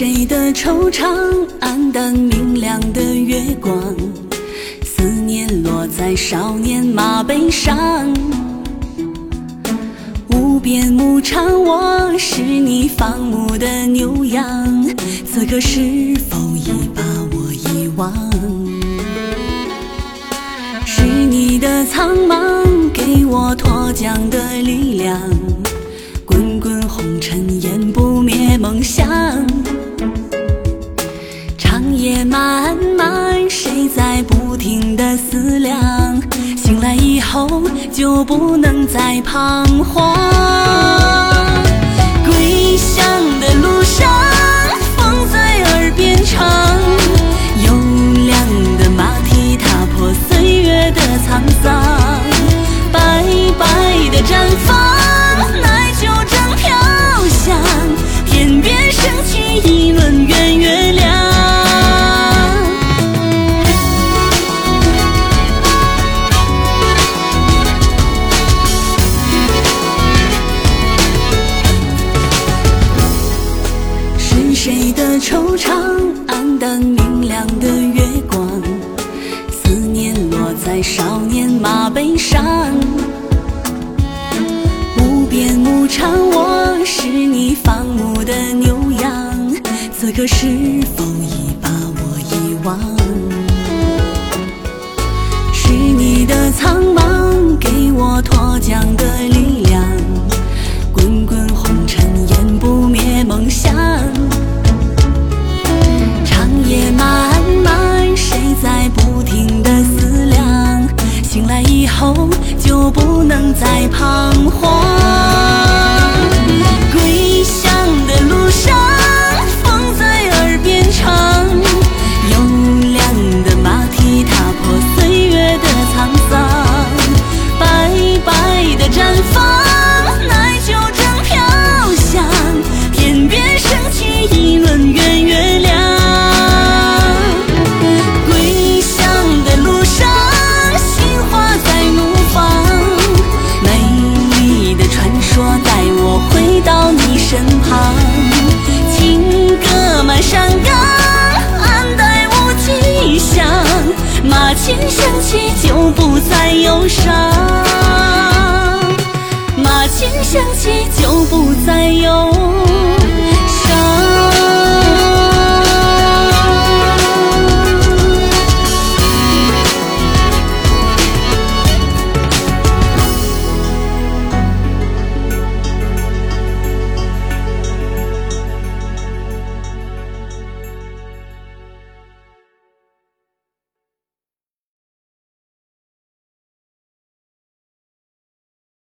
谁的惆怅，黯淡明亮的月光，思念落在少年马背上。无边牧场，我是你放牧的牛羊，此刻是否已把我遗忘？是你的苍茫，给我脱缰的力量。滚滚红尘，烟不灭梦想。夜漫漫，谁在不停的思量？醒来以后，就不能再彷徨。归乡的路上，风在耳边唱，悠扬的马蹄踏破岁月的沧桑，白白的绽放，的月光，思念落在少年马背上。无边牧场，我是你放牧的牛羊，此刻是否已把我遗忘？是你的苍茫，给我脱缰的力量。滚滚红尘，烟不灭梦想。长夜漫，停的思量？醒来以后，就不能再彷徨。想起就不再忧伤，马琴响起就不再忧。